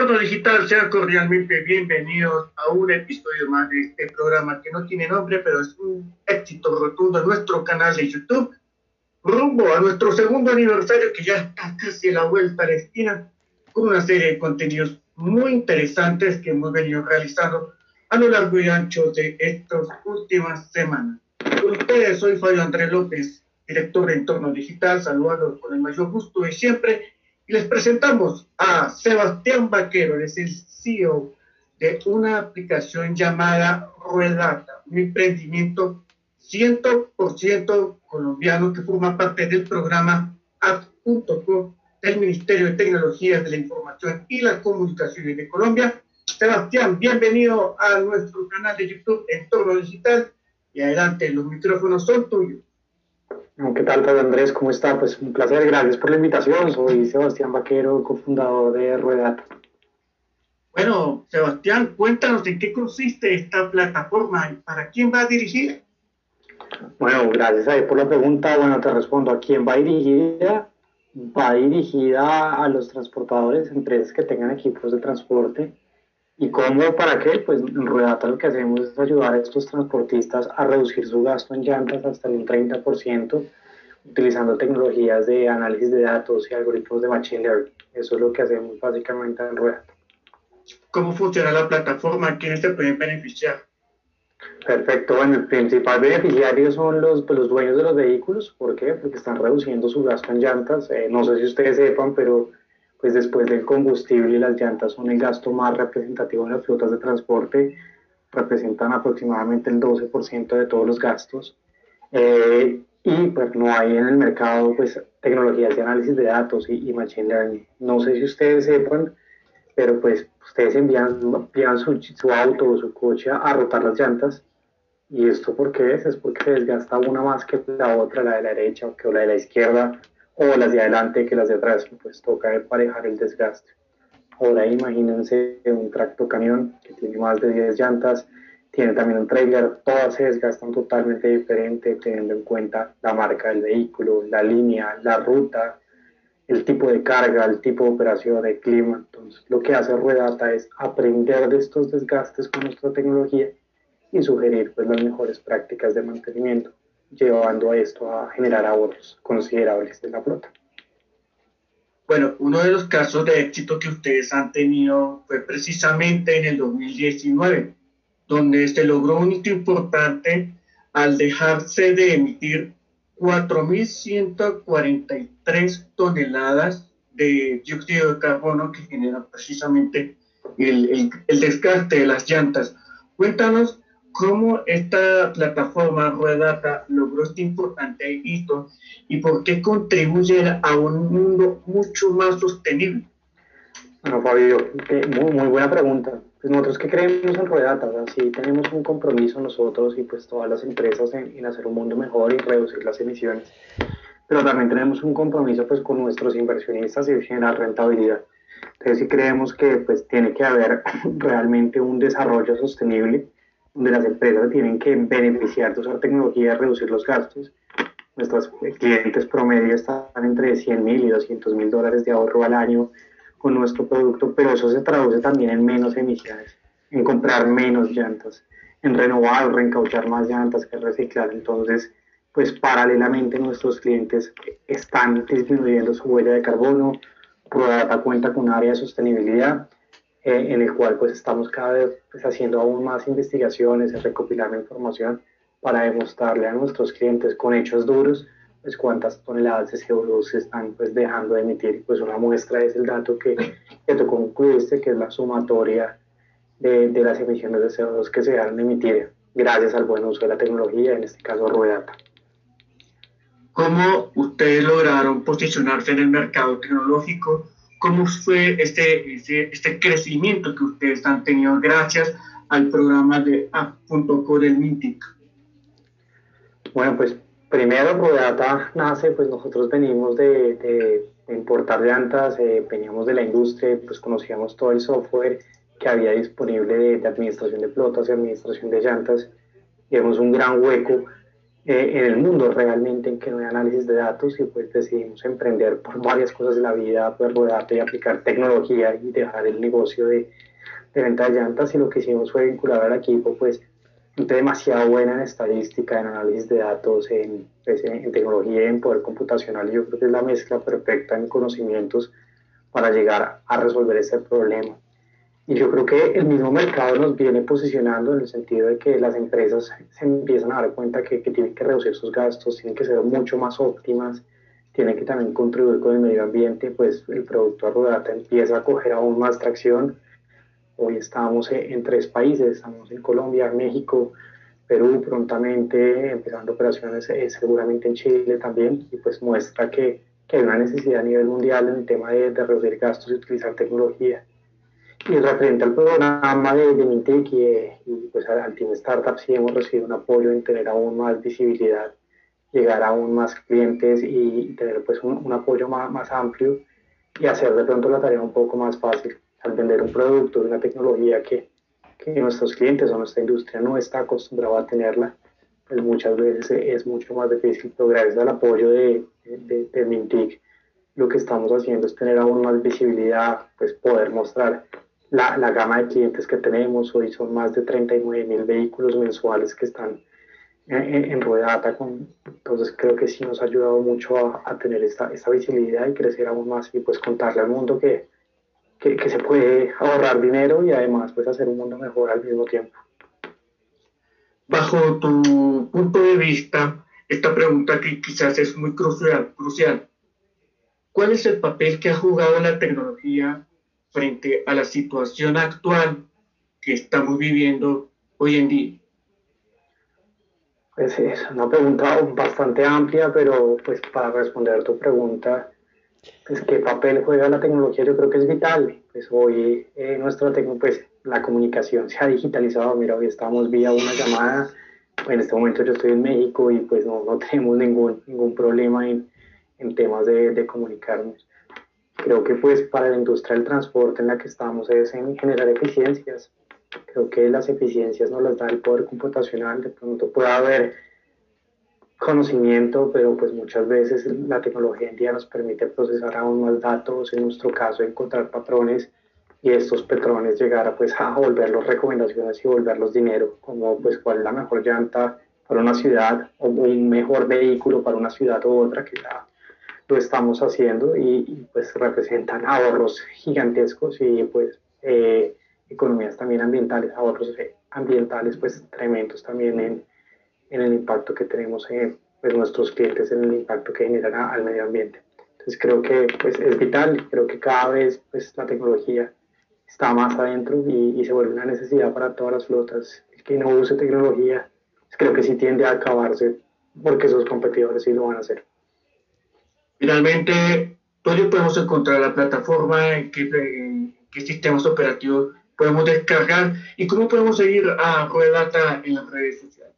Entorno Digital, sean cordialmente bienvenidos a un episodio más de este programa que no tiene nombre, pero es un éxito rotundo en nuestro canal de YouTube, rumbo a nuestro segundo aniversario que ya está casi a la vuelta a la esquina, con una serie de contenidos muy interesantes que hemos venido realizando a lo largo y ancho de estas últimas semanas. Con ustedes soy Fabio Andrés López, director de Entorno Digital, saludando con el mayor gusto de siempre les presentamos a Sebastián Vaquero, es el CEO de una aplicación llamada Ruedata, un emprendimiento 100% colombiano que forma parte del programa App.co del Ministerio de Tecnologías de la Información y las Comunicaciones de Colombia. Sebastián, bienvenido a nuestro canal de YouTube Entorno Digital y adelante, los micrófonos son tuyos. ¿Qué tal, Pedro Andrés? ¿Cómo está? Pues un placer, gracias por la invitación. Soy Sebastián Vaquero, cofundador de Ruedata. Bueno, Sebastián, cuéntanos en qué consiste esta plataforma y para quién va a dirigir. Bueno, gracias a por la pregunta. Bueno, te respondo. ¿A quién va dirigida? Va dirigida a los transportadores, empresas que tengan equipos de transporte ¿Y cómo? ¿Para qué? Pues en Ruedata lo que hacemos es ayudar a estos transportistas a reducir su gasto en llantas hasta un 30%, utilizando tecnologías de análisis de datos y algoritmos de Machine Learning. Eso es lo que hacemos básicamente en Ruedata. ¿Cómo funciona la plataforma? ¿Quiénes se pueden beneficiar? Perfecto. Bueno, el principal beneficiario son los, pues, los dueños de los vehículos. ¿Por qué? Porque están reduciendo su gasto en llantas. Eh, no sé si ustedes sepan, pero pues después del combustible y las llantas son el gasto más representativo en las flotas de transporte, representan aproximadamente el 12% de todos los gastos. Eh, y pues no hay en el mercado pues tecnologías de análisis de datos y, machine learning. No sé si ustedes sepan, pero pues ustedes envían, envían su, su, auto o su coche a rotar las llantas. ¿Y esto por qué es? Es porque desgasta una más que la otra, la de la derecha o que la de la izquierda, o las de adelante que las de atrás, pues toca emparejar el desgaste. Ahora imagínense un tracto camión que tiene más de 10 llantas, tiene también un trailer, todas se desgastan totalmente diferente teniendo en cuenta la marca del vehículo, la línea, la ruta, el tipo de carga, el tipo de operación, el clima. Entonces, lo que hace Ruedata es aprender de estos desgastes con nuestra tecnología y sugerir pues, las mejores prácticas de mantenimiento llevando a esto a generar ahorros considerables de la flota. Bueno, uno de los casos de éxito que ustedes han tenido fue precisamente en el 2019, donde se logró un hito importante al dejarse de emitir 4.143 toneladas de dióxido de carbono que genera precisamente el, el, el desgaste de las llantas. Cuéntanos cómo esta plataforma Ruedata logró este importante hito y por qué contribuye a un mundo mucho más sostenible. Bueno, Fabio, muy, muy buena pregunta. Pues nosotros que creemos en Ruedata, o sí tenemos un compromiso nosotros y pues todas las empresas en, en, hacer un mundo mejor y reducir las emisiones, pero también tenemos un compromiso pues con nuestros inversionistas y generar rentabilidad. Entonces sí creemos que pues tiene que haber realmente un desarrollo sostenible donde las empresas tienen que beneficiar de usar tecnología reducir los gastos. Nuestros clientes promedio están entre 100 mil y 200 mil dólares de ahorro al año con nuestro producto, pero eso se traduce también en menos emisiones, en comprar menos llantas, en renovar o reencauchar más llantas que reciclar. Entonces, pues paralelamente nuestros clientes están disminuyendo su huella de carbono, Prodata cuenta con un área de sostenibilidad eh, en el cual pues estamos cada vez pues, haciendo aún más investigaciones, recopilando información para demostrarle a nuestros clientes con hechos duros pues cuántas toneladas de CO2 se están pues dejando de emitir. Pues una muestra es el dato que, que tú concluiste, que es la sumatoria de, de, las emisiones de CO2 que se dejan de emitir gracias al buen uso de la tecnología, en este caso Ruedata. ¿Cómo ustedes lograron posicionarse en el mercado tecnológico cómo fue este, este, este, crecimiento que ustedes han tenido gracias al programa de App.co del MINTIC. Bueno, pues primero Rodata nace, pues nosotros venimos de, de, importar llantas, eh, veníamos de la industria, pues conocíamos todo el software que había disponible de, de administración de flotas y administración de llantas, vemos un gran hueco eh, en el mundo realmente en que no hay análisis de datos y pues decidimos emprender por varias cosas de la vida, pues rodarte y aplicar tecnología y dejar el negocio de, de venta de llantas y lo que hicimos fue vincular al equipo pues gente demasiado buena en estadística, en análisis de datos, en, pues, en, tecnología y en poder computacional. Yo creo que es la mezcla perfecta en conocimientos para llegar a resolver este problema. Y yo creo que el mismo mercado nos viene posicionando en el sentido de que las empresas se empiezan a dar cuenta que, tienen que reducir sus gastos, tienen que ser mucho más óptimas, tienen que también contribuir con el medio ambiente, pues el producto Arrodata empieza a coger aún más tracción. Hoy estamos en tres países, estamos en Colombia, México, Perú, prontamente empezando operaciones eh, seguramente en Chile también, y pues muestra que, que, hay una necesidad a nivel mundial en el tema de, de reducir gastos y utilizar tecnología. Y referente al programa de, de Mintic y, y, pues al Team Startup, sí hemos recibido un apoyo en tener aún más visibilidad, llegar a aún más clientes y tener pues un, un apoyo más, más, amplio y hacer de pronto la tarea un poco más fácil al vender un producto, una tecnología que, que nuestros clientes o nuestra industria no está acostumbrado a tenerla, pues muchas veces es mucho más difícil, pero gracias al apoyo de, de, de Mintic, lo que estamos haciendo es tener aún más visibilidad, pues poder mostrar la, la, gama de clientes que tenemos. Hoy son más de 39 mil vehículos mensuales que están en, en Ruedata. Con, entonces creo que sí nos ha ayudado mucho a, a, tener esta, esta visibilidad y crecer aún más y pues contarle al mundo que, que, que, se puede ahorrar dinero y además pues hacer un mundo mejor al mismo tiempo. Bajo tu punto de vista, esta pregunta que quizás es muy crucial, crucial. ¿Cuál es el papel que ha jugado la tecnología frente a la situación actual que estamos viviendo hoy en día? Pues es una pregunta bastante amplia, pero pues para responder tu pregunta, pues qué papel juega la tecnología yo creo que es vital. Pues hoy eh, nuestra pues la comunicación se ha digitalizado. Mira, hoy estamos vía una llamada. En este momento yo estoy en México y pues no, no tenemos ningún, ningún problema en, en temas de, de comunicarnos creo que pues para la industria del transporte en la que estamos es en generar eficiencias. Creo que las eficiencias nos las da el poder computacional, de pronto puede haber conocimiento, pero pues muchas veces la tecnología en día nos permite procesar aún más datos, en nuestro caso encontrar patrones y estos patrones llegar a, pues, a volverlos recomendaciones y volverlos dinero, como pues cuál es la mejor llanta para una ciudad o un mejor vehículo para una ciudad u otra que la lo estamos haciendo y, y pues representan ahorros gigantescos y pues eh, economías también ambientales, ahorros ambientales pues tremendos también en, en el impacto que tenemos en pues, nuestros clientes, en el impacto que generan al medio ambiente. Entonces creo que pues, es vital, creo que cada vez pues, la tecnología está más adentro y, y, se vuelve una necesidad para todas las flotas. El que no use tecnología, pues, creo que sí tiende a acabarse porque sus competidores sí lo van a hacer. Finalmente, ¿dónde podemos encontrar la plataforma? ¿En qué, sistemas operativos podemos descargar? ¿Y cómo podemos seguir a Ruedata en las redes sociales?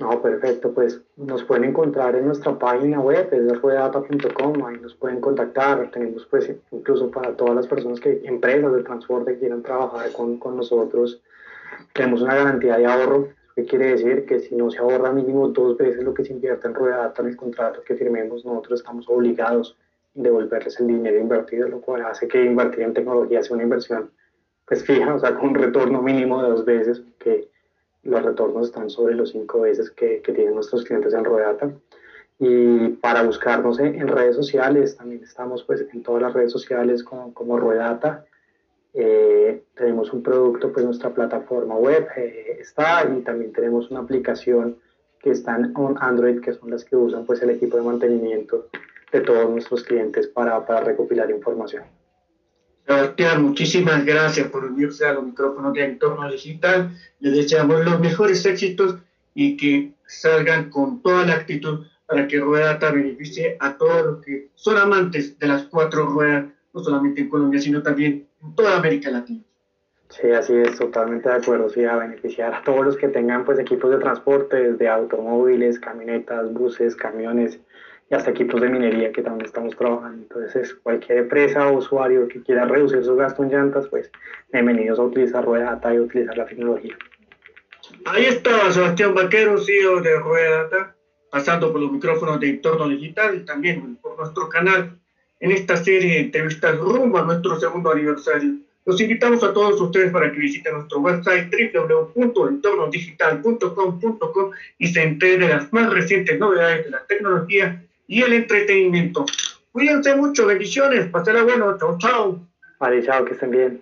No, perfecto, pues nos pueden encontrar en nuestra página web, es ruedata.com, ahí nos pueden contactar, tenemos pues incluso para todas las personas que, empresas de transporte quieran trabajar con, con nosotros, tenemos una garantía de ahorro, ¿Qué quiere decir? Que si no se ahorra mínimo dos veces lo que se invierte en rueda en el contrato que firmemos, nosotros estamos obligados a devolverles el dinero invertido, lo cual hace que invertir en tecnología sea una inversión pues fija, o sea, con un retorno mínimo de dos veces, que los retornos están sobre los cinco veces que, que tienen nuestros clientes en Ruedata. Y para buscarnos en, en, redes sociales, también estamos pues en todas las redes sociales como, como Ruedata eh, tenemos un producto, pues nuestra plataforma web eh, está y también tenemos una aplicación que está en Android, que son las que usan pues el equipo de mantenimiento de todos nuestros clientes para, para recopilar información. Sebastián, muchísimas gracias por unirse a los micrófonos de Entorno Digital. Les deseamos los mejores éxitos y que salgan con toda la actitud para que Ruedata beneficie a todos los que son amantes de las cuatro ruedas, no solamente en Colombia, sino también en toda América Latina. Sí, así es, totalmente de acuerdo, sí, a beneficiar a todos los que tengan pues equipos de transporte, desde automóviles, camionetas, buses, camiones y hasta equipos de minería que también estamos trabajando. Entonces, cualquier empresa o usuario que quiera reducir su gasto en llantas, pues bienvenidos a utilizar Rueda Data y utilizar la tecnología. Ahí estaba Sebastián Vaquero, CEO de Rueda Data, pasando por los micrófonos de Entorno Digital y también por nuestro canal en esta serie de entrevistas rumbo a nuestro segundo aniversario. Los invitamos a todos ustedes para que visiten nuestro website www.entornodigital.com.com y se enteren de las más recientes novedades de la tecnología y el entretenimiento. Cuídense mucho, bendiciones, pasará bueno, chao, chao. Vale, chao, que estén bien.